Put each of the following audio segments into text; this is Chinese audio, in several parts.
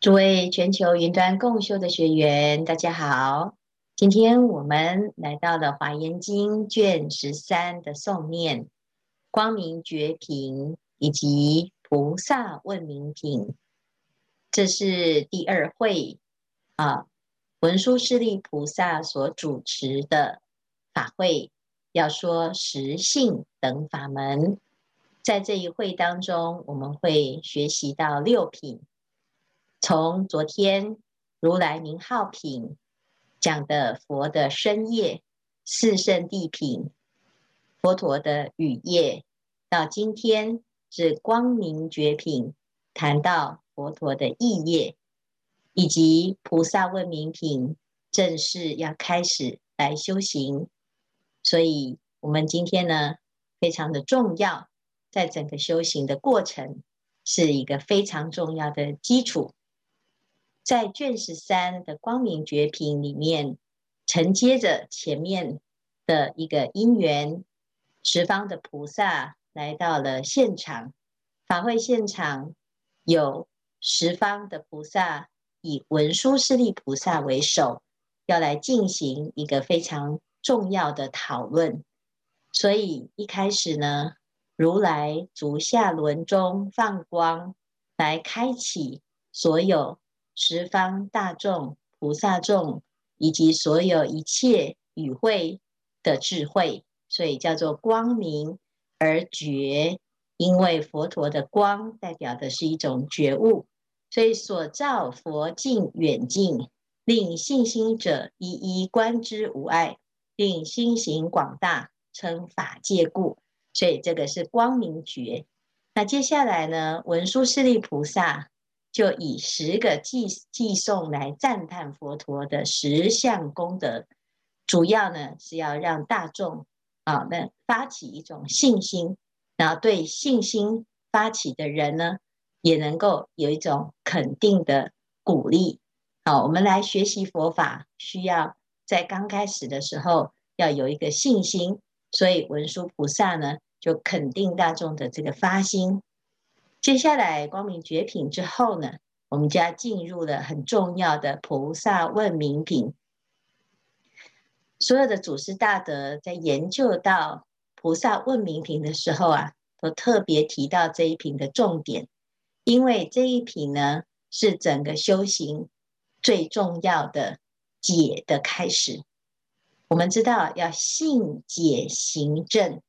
诸位全球云端共修的学员，大家好。今天我们来到了《华严经》卷十三的诵念，光明觉品以及菩萨问名品，这是第二会啊。文殊师利菩萨所主持的法会，要说实性等法门。在这一会当中，我们会学习到六品。从昨天如来名号品讲的佛的身业、四圣谛品、佛陀的语业，到今天是光明觉品，谈到佛陀的意业，以及菩萨问名品，正式要开始来修行。所以，我们今天呢，非常的重要，在整个修行的过程，是一个非常重要的基础。在卷十三的光明觉品里面，承接着前面的一个因缘，十方的菩萨来到了现场，法会现场有十方的菩萨，以文殊师利菩萨为首，要来进行一个非常重要的讨论。所以一开始呢，如来足下轮中放光，来开启所有。十方大众、菩萨众以及所有一切与会的智慧，所以叫做光明而觉。因为佛陀的光代表的是一种觉悟，所以所照佛境远近，令信心者一一观之无碍，令心行广大，称法界故。所以这个是光明觉。那接下来呢，文殊师利菩萨。就以十个寄寄送来赞叹佛陀的十相功德，主要呢是要让大众啊，那发起一种信心，然后对信心发起的人呢，也能够有一种肯定的鼓励。好，我们来学习佛法，需要在刚开始的时候要有一个信心，所以文殊菩萨呢就肯定大众的这个发心。接下来光明觉品之后呢，我们就要进入了很重要的菩萨问明品。所有的祖师大德在研究到菩萨问明品的时候啊，都特别提到这一品的重点，因为这一品呢是整个修行最重要的解的开始。我们知道要信解行证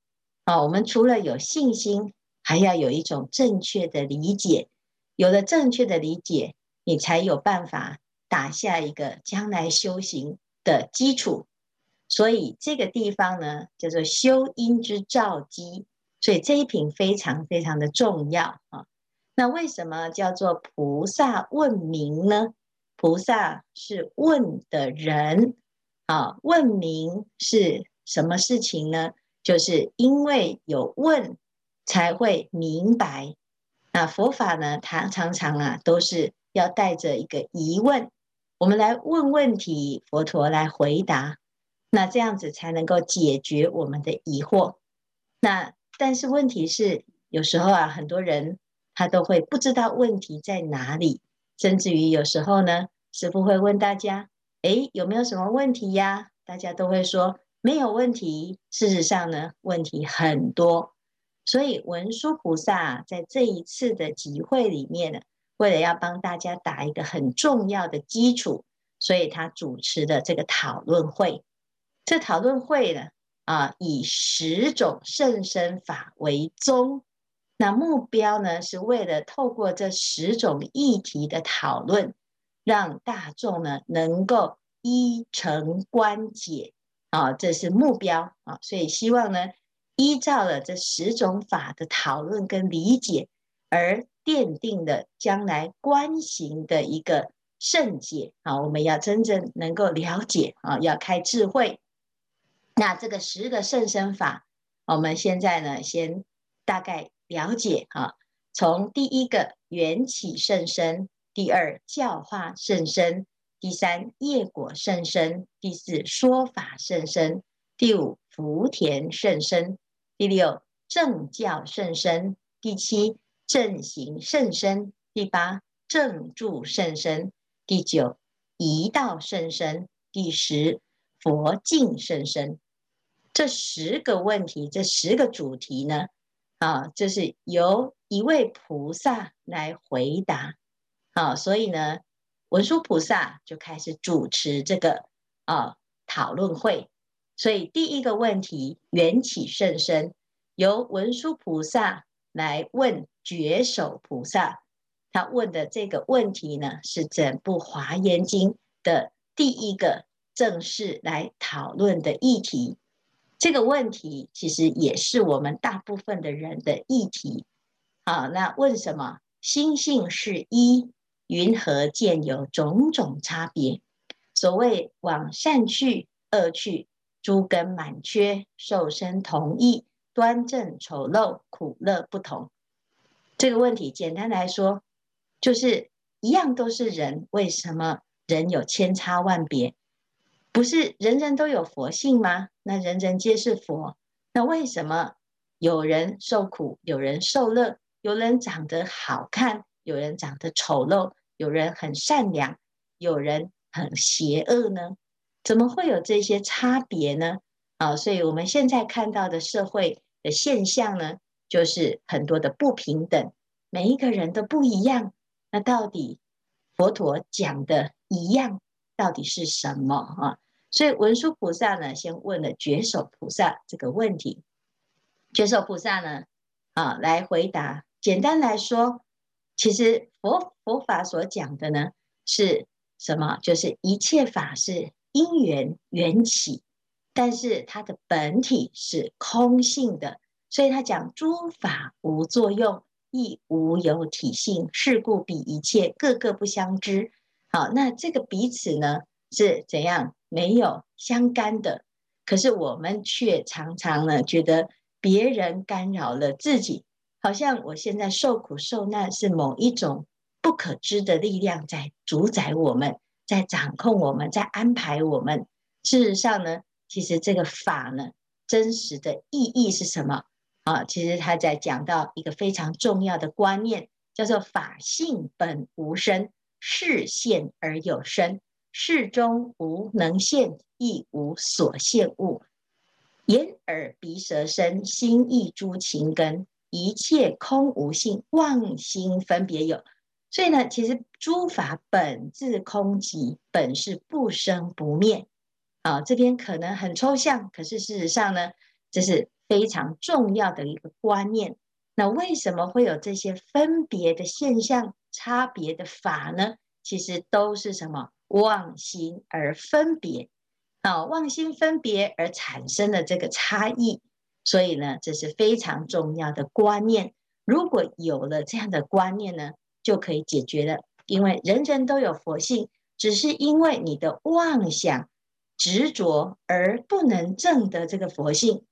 啊，我们除了有信心。还要有一种正确的理解，有了正确的理解，你才有办法打下一个将来修行的基础。所以这个地方呢，叫做修因之造基。所以这一品非常非常的重要啊。那为什么叫做菩萨问名呢？菩萨是问的人啊，问名是什么事情呢？就是因为有问。才会明白。那佛法呢，它常常啊，都是要带着一个疑问，我们来问问题，佛陀来回答。那这样子才能够解决我们的疑惑。那但是问题是，有时候啊，很多人他都会不知道问题在哪里，甚至于有时候呢，师父会问大家：诶，有没有什么问题呀？大家都会说没有问题。事实上呢，问题很多。所以文殊菩萨在这一次的集会里面呢，为了要帮大家打一个很重要的基础，所以他主持的这个讨论会。这讨论会呢，啊，以十种甚深法为宗，那目标呢，是为了透过这十种议题的讨论，让大众呢能够依承观解啊，这是目标啊，所以希望呢。依照了这十种法的讨论跟理解，而奠定了将来观行的一个圣解啊！我们要真正能够了解啊，要开智慧。那这个十个甚深法，我们现在呢，先大概了解啊。从第一个缘起甚深，第二教化甚深，第三业果甚深，第四说法甚深，第五福田甚深。第六正教甚深，第七正行甚深，第八正住甚深；第九，一道甚深；第十，佛境甚深。这十个问题，这十个主题呢，啊，就是由一位菩萨来回答。啊，所以呢，文殊菩萨就开始主持这个啊讨论会。所以第一个问题缘起甚深，由文殊菩萨来问觉首菩萨。他问的这个问题呢，是整部华严经的第一个正式来讨论的议题。这个问题其实也是我们大部分的人的议题。好，那问什么？心性是一，云何见有种种差别？所谓往善去，恶去。诸根满缺，受身同异，端正丑陋，苦乐不同。这个问题简单来说，就是一样都是人，为什么人有千差万别？不是人人都有佛性吗？那人人皆是佛，那为什么有人受苦，有人受乐，有人长得好看，有人长得丑陋，有人很善良，有人很邪恶呢？怎么会有这些差别呢？啊，所以我们现在看到的社会的现象呢，就是很多的不平等，每一个人都不一样。那到底佛陀讲的一样，到底是什么啊？所以文殊菩萨呢，先问了觉首菩萨这个问题。觉首菩萨呢，啊，来回答。简单来说，其实佛佛法所讲的呢，是什么？就是一切法是。因缘缘起，但是它的本体是空性的，所以他讲诸法无作用，亦无有体性，是故彼一切各个不相知。好，那这个彼此呢是怎样？没有相干的，可是我们却常常呢觉得别人干扰了自己，好像我现在受苦受难是某一种不可知的力量在主宰我们。在掌控我们，在安排我们。事实上呢，其实这个法呢，真实的意义是什么啊？其实他在讲到一个非常重要的观念，叫做法性本无生，事现而有生，事中无能现，亦无所现物。眼耳鼻舌身心意诸情根，一切空无性，妄心分别有。所以呢，其实诸法本自空寂，本是不生不灭。啊，这边可能很抽象，可是事实上呢，这是非常重要的一个观念。那为什么会有这些分别的现象、差别的法呢？其实都是什么？妄心而分别，啊，妄心分别而产生的这个差异。所以呢，这是非常重要的观念。如果有了这样的观念呢，就可以解决了，因为人人都有佛性，只是因为你的妄想执着而不能证得这个佛性。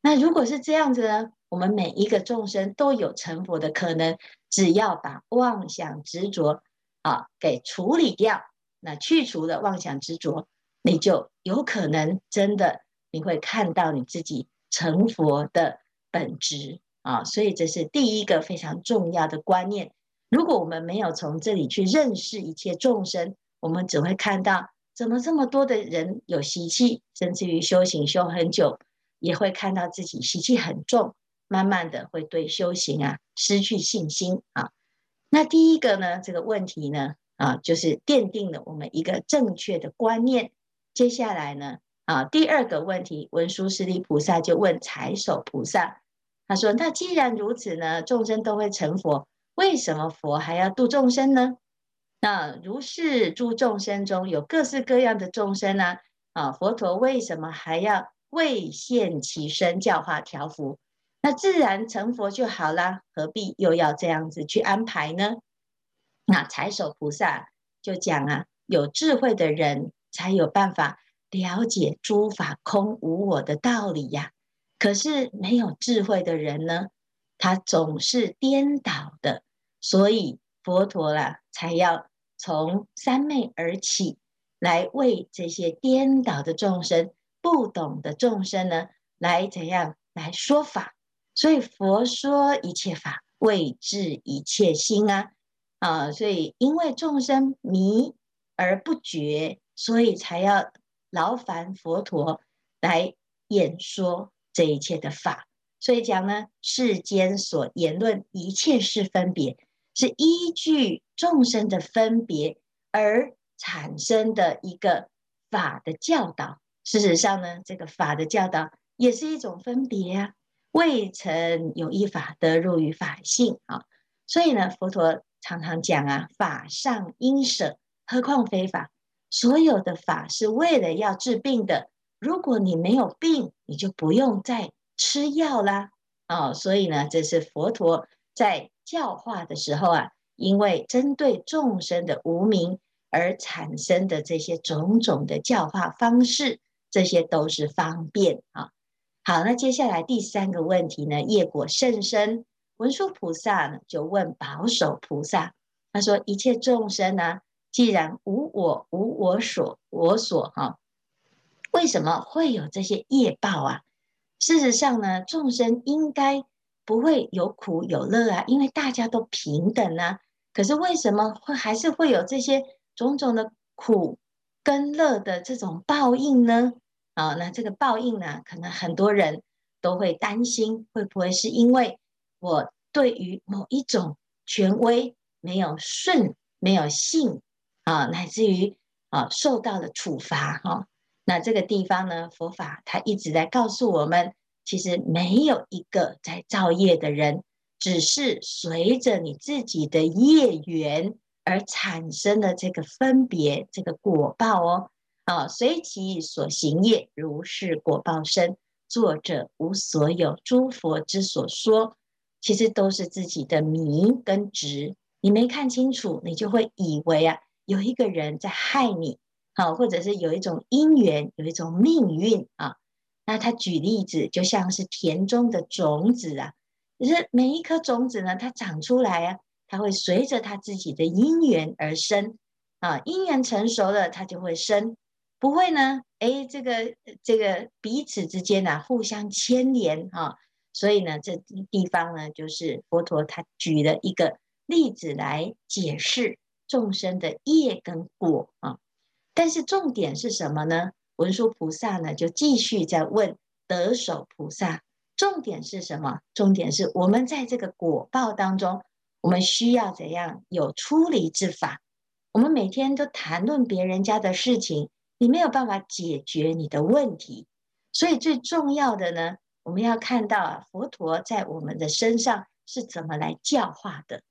那如果是这样子呢？我们每一个众生都有成佛的可能，只要把妄想执着啊给处理掉，那去除了妄想执着，你就有可能真的你会看到你自己成佛的本质啊。所以这是第一个非常重要的观念。如果我们没有从这里去认识一切众生，我们只会看到怎么这么多的人有习气，甚至于修行修很久，也会看到自己习气很重，慢慢的会对修行啊失去信心啊。那第一个呢，这个问题呢啊，就是奠定了我们一个正确的观念。接下来呢啊，第二个问题，文殊师利菩萨就问财首菩萨，他说：那既然如此呢，众生都会成佛。为什么佛还要度众生呢？那如是诸众生中有各式各样的众生呢？啊，佛陀为什么还要为现其身教化调伏？那自然成佛就好啦，何必又要这样子去安排呢？那财首菩萨就讲啊，有智慧的人才有办法了解诸法空无我的道理呀。可是没有智慧的人呢？他总是颠倒的，所以佛陀啦，才要从三昧而起，来为这些颠倒的众生、不懂的众生呢，来怎样来说法？所以佛说一切法，为治一切心啊！啊，所以因为众生迷而不觉，所以才要劳烦佛陀来演说这一切的法。所以讲呢，世间所言论一切是分别，是依据众生的分别而产生的一个法的教导。事实上呢，这个法的教导也是一种分别啊。未曾有一法得入于法性啊，所以呢，佛陀常常讲啊，法上应舍，何况非法？所有的法是为了要治病的。如果你没有病，你就不用再吃药啦。哦，所以呢，这是佛陀在教化的时候啊，因为针对众生的无明而产生的这些种种的教化方式，这些都是方便啊。好，那接下来第三个问题呢，业果甚深，文殊菩萨呢就问保守菩萨，他说：一切众生呢，既然无我，无我所，我所哈，为什么会有这些业报啊？事实上呢，众生应该不会有苦有乐啊，因为大家都平等啊。可是为什么会还是会有这些种种的苦跟乐的这种报应呢？啊，那这个报应呢，可能很多人都会担心，会不会是因为我对于某一种权威没有顺、没有信啊，乃至于啊受到了处罚哈？那这个地方呢，佛法它一直在告诉我们，其实没有一个在造业的人，只是随着你自己的业缘而产生的这个分别、这个果报哦。啊，随其所行业，如是果报生。作者无所有，诸佛之所说，其实都是自己的迷跟执。你没看清楚，你就会以为啊，有一个人在害你，好，或者是有一种因缘，有一种命运啊。那他举例子，就像是田中的种子啊，就是每一颗种子呢，它长出来啊，它会随着它自己的因缘而生啊，因缘成熟了，它就会生。不会呢，哎，这个这个彼此之间呢、啊，互相牵连啊，所以呢，这地方呢，就是佛陀他举了一个例子来解释众生的业跟果啊。但是重点是什么呢？文殊菩萨呢就继续在问得首菩萨，重点是什么？重点是我们在这个果报当中，我们需要怎样有出离之法？我们每天都谈论别人家的事情。你没有办法解决你的问题，所以最重要的呢，我们要看到啊，佛陀在我们的身上是怎么来教化的。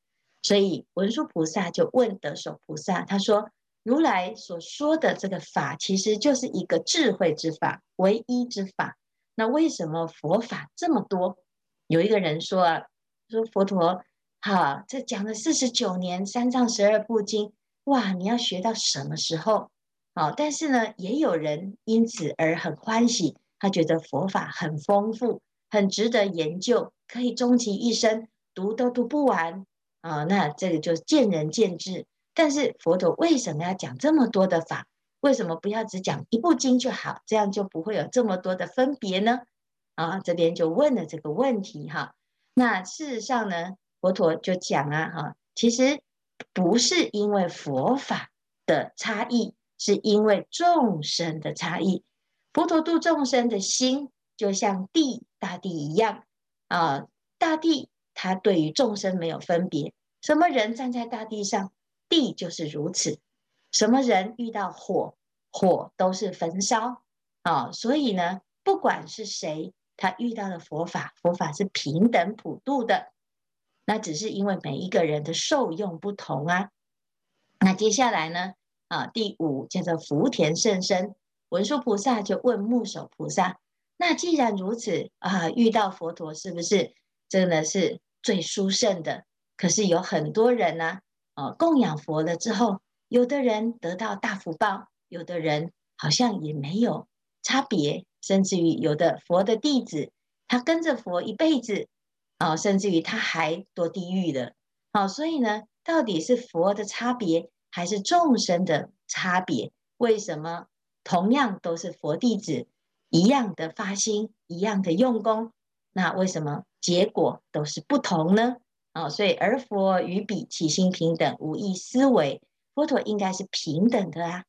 所以文殊菩萨就问得首菩萨，他说：“如来所说的这个法，其实就是一个智慧之法，唯一之法。那为什么佛法这么多？”有一个人说啊，说佛陀，哈，这讲了四十九年三藏十二部经，哇，你要学到什么时候？好，但是呢，也有人因此而很欢喜，他觉得佛法很丰富，很值得研究，可以终其一生读都读不完啊。那这个就见仁见智。但是佛陀为什么要讲这么多的法？为什么不要只讲一部经就好？这样就不会有这么多的分别呢？啊，这边就问了这个问题哈。那事实上呢，佛陀就讲啊哈，其实不是因为佛法的差异。是因为众生的差异，佛陀度众生的心就像地大地一样啊，大地它对于众生没有分别，什么人站在大地上，地就是如此；什么人遇到火，火都是焚烧啊。所以呢，不管是谁，他遇到了佛法，佛法是平等普度的，那只是因为每一个人的受用不同啊。那接下来呢？啊，第五叫做福田甚深，文殊菩萨就问目首菩萨：那既然如此啊，遇到佛陀是不是真的是最殊胜的？可是有很多人呢，供养佛了之后，有的人得到大福报，有的人好像也没有差别，甚至于有的佛的弟子，他跟着佛一辈子，啊，甚至于他还堕地狱的。好，所以呢，到底是佛的差别？还是众生的差别？为什么同样都是佛弟子，一样的发心，一样的用功，那为什么结果都是不同呢？啊，所以而佛与彼起心平等，无异思维。佛陀应该是平等的啊。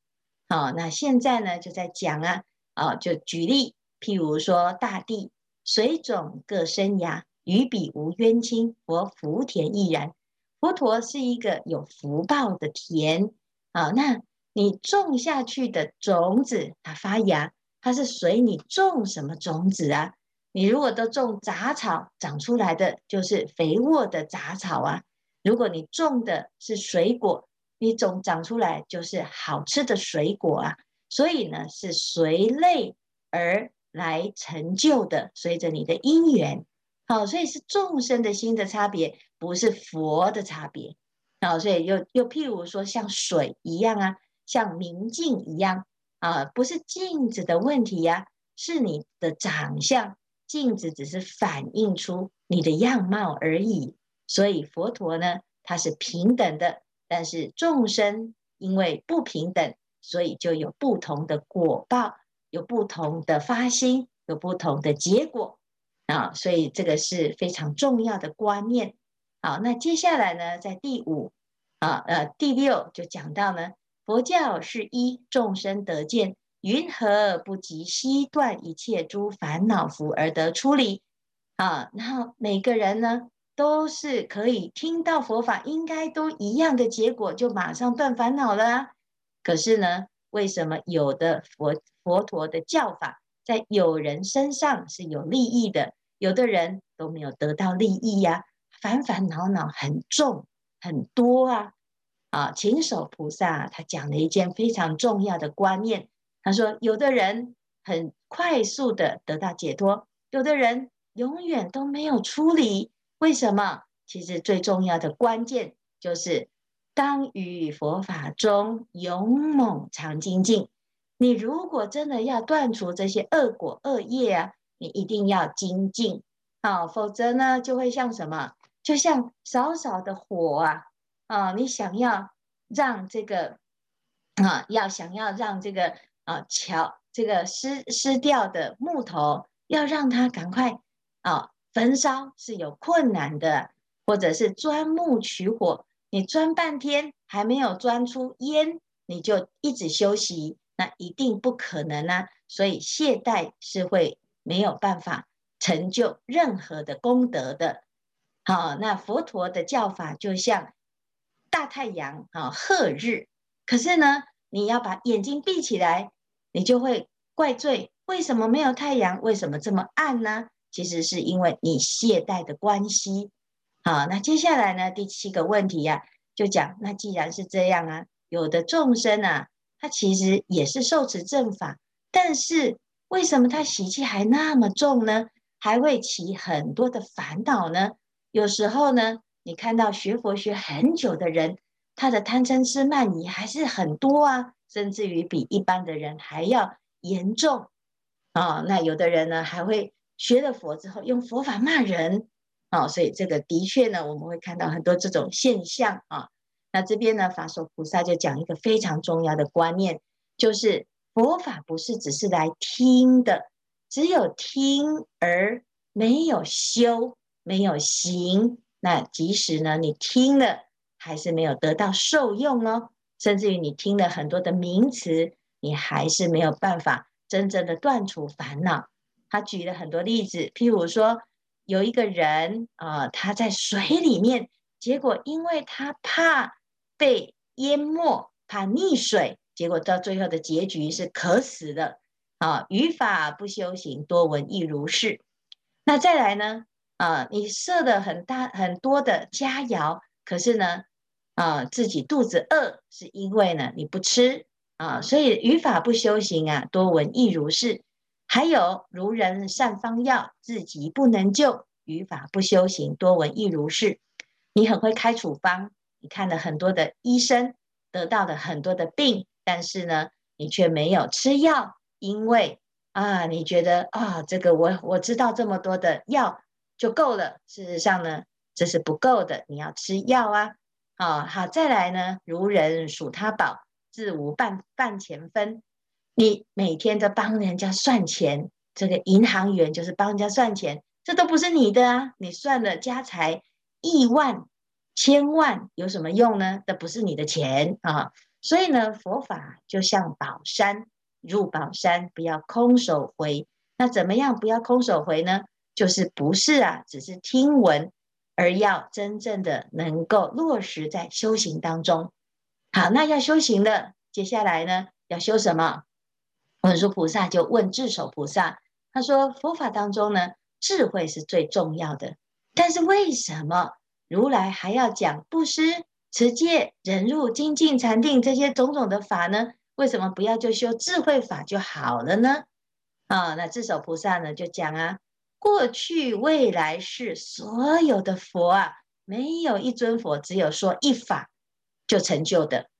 好，那现在呢就在讲啊，啊，就举例，譬如说大地水种各生芽，与彼无冤亲，佛福田亦然。佛陀是一个有福报的田啊，那你种下去的种子，它发芽，它是随你种什么种子啊？你如果都种杂草，长出来的就是肥沃的杂草啊；如果你种的是水果，你总长出来就是好吃的水果啊。所以呢，是随类而来成就的，随着你的因缘。好，所以是众生的心的差别，不是佛的差别。好，所以又又譬如说，像水一样啊，像明镜一样啊，不是镜子的问题呀，是你的长相，镜子只是反映出你的样貌而已。所以佛陀呢，他是平等的，但是众生因为不平等，所以就有不同的果报，有不同的发心，有不同的结果。啊，所以这个是非常重要的观念。好，那接下来呢，在第五啊，呃，第六就讲到呢，佛教是一众生得见，云何不及悉断一切诸烦恼福而得出离？啊，然后每个人呢，都是可以听到佛法，应该都一样的结果，就马上断烦恼了。可是呢，为什么有的佛佛陀的教法？在有人身上是有利益的，有的人都没有得到利益呀、烦烦恼恼很重很多啊！啊，勤守菩萨他讲了一件非常重要的观念，他说，有的人很快速的得到解脱，有的人永远都没有出离。为什么？其实最重要的关键就是当于佛法中勇猛常精进。你如果真的要断除这些恶果恶业啊，你一定要精进，啊，否则呢就会像什么？就像少少的火啊，啊，你想要让这个啊，要想要让这个啊，桥这个湿湿掉的木头，要让它赶快啊焚烧是有困难的，或者是钻木取火，你钻半天还没有钻出烟，你就一直休息。那一定不可能啊，所以懈怠是会没有办法成就任何的功德的。好，那佛陀的教法就像大太阳啊，赫日。可是呢，你要把眼睛闭起来，你就会怪罪为什么没有太阳，为什么这么暗呢？其实是因为你懈怠的关系。好，那接下来呢，第七个问题呀、就讲那既然是这样啊，有的众生啊。他其实也是受持正法，但是为什么他习气还那么重呢？还会起很多的烦恼呢？有时候呢，你看到学佛学很久的人，他的贪嗔痴慢疑还是很多啊，甚至于比一般的人还要严重。啊、那有的人呢，还会学了佛之后用佛法骂人。啊、哦，所以这个的确呢，我们会看到很多这种现象啊。那这边呢，法手菩萨就讲一个非常重要的观念，就是佛法不是只是来听的，只有听而没有修，没有行，那即使呢你听了，还是没有得到受用哦，甚至于你听了很多的名词，你还是没有办法真正的断除烦恼。他举了很多例子，譬如说有一个人啊、他在水里面，结果因为他怕。被淹没，怕溺水，结果到最后的结局是渴死的。啊，语法不修行，多闻亦如是。那再来呢？啊，你设的很大很多的佳肴，可是呢，啊，自己肚子饿，是因为呢你不吃啊，所以语法不修行啊，多闻亦如是。还有如人善方药，自己不能救，语法不修行，多闻亦如是。你很会开处方。你看了很多的医生，得到了很多的病，但是呢，你却没有吃药，因为啊，你觉得啊，这个我我知道这么多的药就够了。事实上呢，这是不够的，你要吃药啊。啊，好，再来呢，如人数他宝，自无半半钱分。你每天都帮人家算钱，这个银行员就是帮人家算钱，这都不是你的啊，你算了家财。亿万、千万有什么用呢？这不是你的钱啊！所以呢，佛法就像宝山，入宝山不要空手回。那怎么样不要空手回呢？就是不是啊，只是听闻，而要真正的能够落实在修行当中。好，那要修行的，接下来呢，要修什么？文殊菩萨就问智首菩萨，他说：佛法当中呢，智慧是最重要的，但是为什么如来还要讲布施、持戒、忍辱、精进、禅定这些种种的法呢？为什么不要就修智慧法就好了呢？啊，那智首菩萨呢就讲啊。过去、未来世所有的佛啊，没有一尊佛只有说一法就成就的，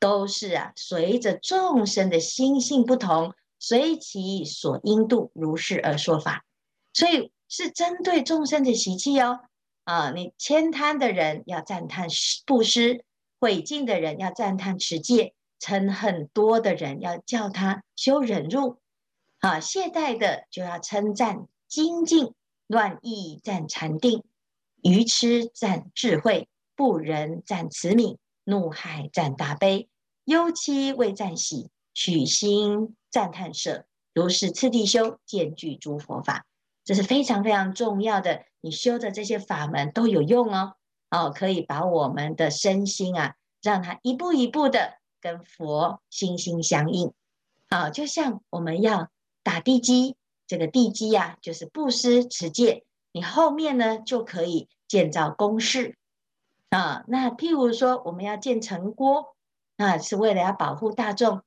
都是啊，随着众生的心性不同，随其所应度如是而说法，所以是针对众生的习气哦。啊，你慳贪的人要赞叹布施，毁净的人要赞叹持戒，嗔恨多的人要叫他修忍辱，啊，懈怠的就要称赞。精进乱意赞禅定，愚痴赞智慧，不仁赞慈悯，怒害赞大悲，忧戚谓赞喜，取心赞叹舍，如是次第修，见具诸佛法。这是非常非常重要的，你修的这些法门都有用哦，哦，可以把我们的身心啊，让它一步一步的跟佛心心相印，啊，就像我们要打地基。这个地基呀、啊，就是布施持戒，你后面呢就可以建造宫室啊。那譬如说，我们要建城郭，那是为了要保护大众。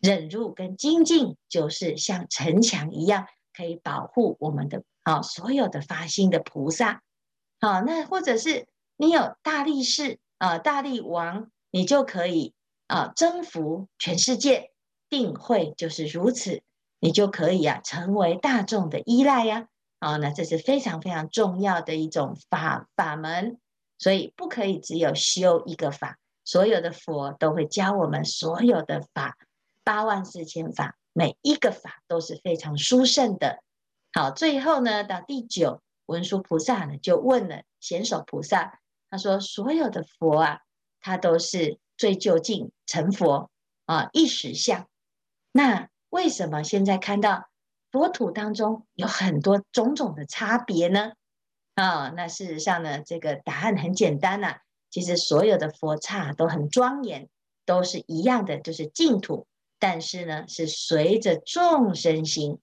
忍辱跟精进，就是像城墙一样，可以保护我们的啊所有的发心的菩萨。好、啊，那或者是你有大力士啊，大力王，你就可以啊征服全世界。定慧就是如此。你就可以啊，成为大众的依赖呀，啊，那这是非常非常重要的一种法法门，所以不可以只有修一个法，所有的佛都会教我们所有的法，八万四千法，每一个法都是非常殊胜的。好，最后呢，到第九，文殊菩萨呢就问了贤首菩萨，他说：所有的佛啊，他都是最究竟成佛啊，一实相，那。为什么现在看到佛土当中有很多种种的差别呢？啊、那事实上呢，这个答案很简单呐、其实所有的佛刹都很庄严，都是一样的，就是净土。但是呢，是随着众生心，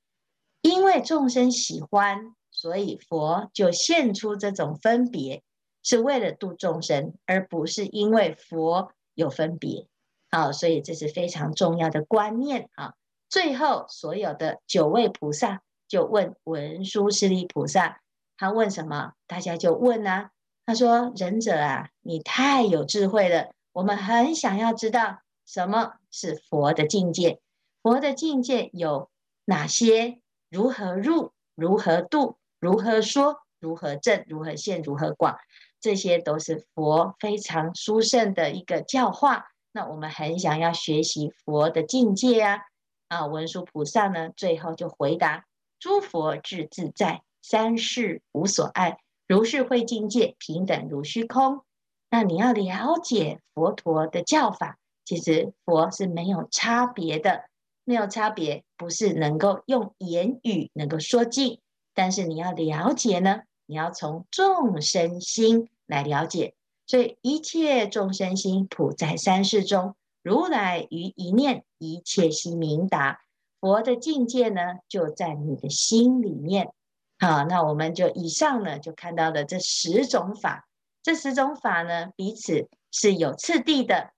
因为众生喜欢，所以佛就现出这种分别，是为了度众生，而不是因为佛有分别。好、所以这是非常重要的观念啊。最后，所有的九位菩萨就问文殊师利菩萨，他问什么？大家就问啊。他说：“仁者啊，你太有智慧了，我们很想要知道什么是佛的境界。佛的境界有哪些？如何入？如何度？如何说？如何证？如何现？如何广？这些都是佛非常殊胜的一个教化。那我们很想要学习佛的境界啊。”啊，文殊菩萨呢，最后就回答：诸佛智自在，三世无所爱，如是慧境界，平等如虚空。那你要了解佛陀的教法，其实佛是没有差别的，没有差别，不是能够用言语能够说尽。但是你要了解呢，你要从众生心来了解，所以一切众生心普在三世中。如来于一念，一切悉明达。佛的境界呢，就在你的心里面。好，那我们就以上呢，就看到了这十种法。这十种法呢，彼此是有次第的。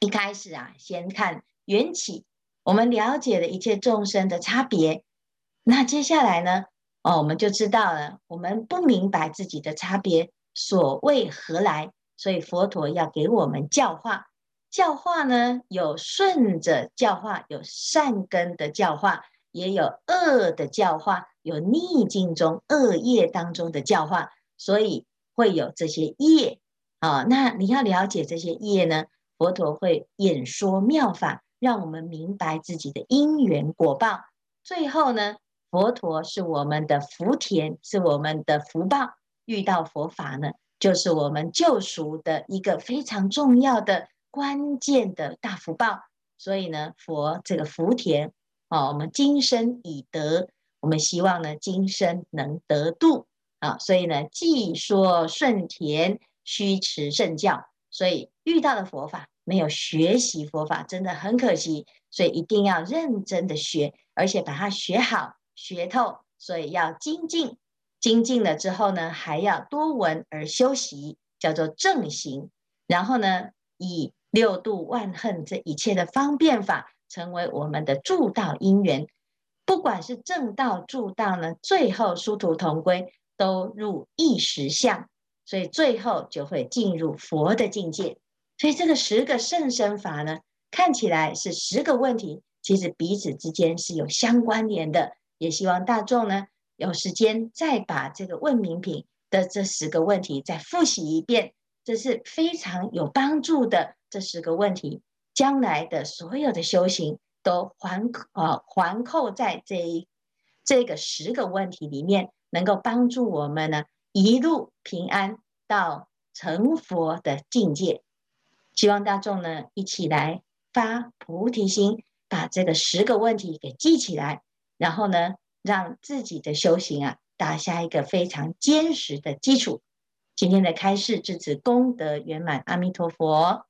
一开始啊，先看缘起，我们了解了一切众生的差别。那接下来呢，哦，我们就知道了，我们不明白自己的差别，所谓何来？所以佛陀要给我们教化。教化呢，有顺着教化，有善根的教化，也有恶的教化，有逆境中恶业当中的教化，所以会有这些业啊。那你要了解这些业呢，佛陀会演说妙法，让我们明白自己的因缘果报。最后呢，佛陀是我们的福田，是我们的福报。遇到佛法呢，就是我们救赎的一个非常重要的关键的大福报。所以呢，佛这个福田啊，我们今生已得，我们希望呢，今生能得度啊。所以呢，既说顺田，须持圣教。所以遇到的佛法没有学习佛法，真的很可惜。所以一定要认真的学，而且把它学好、学透。所以要精进，精进了之后呢，还要多闻而修习，叫做正行。然后呢，以六度万恨这一切的方便法，成为我们的助道因缘。不管是正道、助道呢，最后殊途同归，都入一实相，所以最后就会进入佛的境界。所以这个十个甚深法呢，看起来是十个问题，其实彼此之间是有相关联的。也希望大众呢，有时间再把这个问明品的这十个问题再复习一遍，这是非常有帮助的。这十个问题，将来的所有的修行都环呃环扣在这一这个十个问题里面，能够帮助我们呢一路平安到成佛的境界。希望大众呢一起来发菩提心，把这个十个问题给记起来。然后呢，让自己的修行啊打下一个非常坚实的基础。今天的开示至此功德圆满，阿弥陀佛。